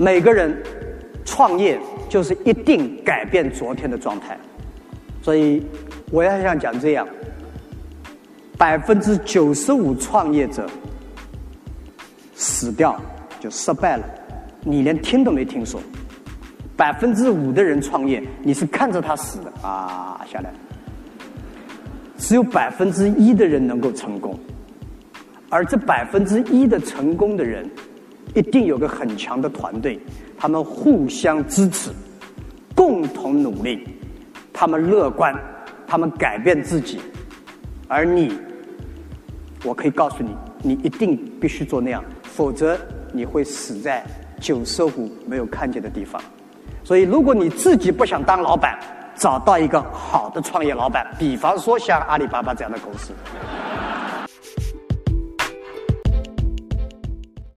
每个人创业就是一定改变昨天的状态，所以我要想讲这样：百分之九十五创业者死掉就失败了，你连听都没听说；百分之五的人创业，你是看着他死的。啊下来。只有百分之一的人能够成功，而这百分之一的成功的人，一定有个很强的团队，他们互相支持，共同努力，他们乐观，他们改变自己，而你，我可以告诉你，你一定必须做那样，否则你会死在九色虎没有看见的地方。所以，如果你自己不想当老板，找到一个好的创业老板，比方说像阿里巴巴这样的公司。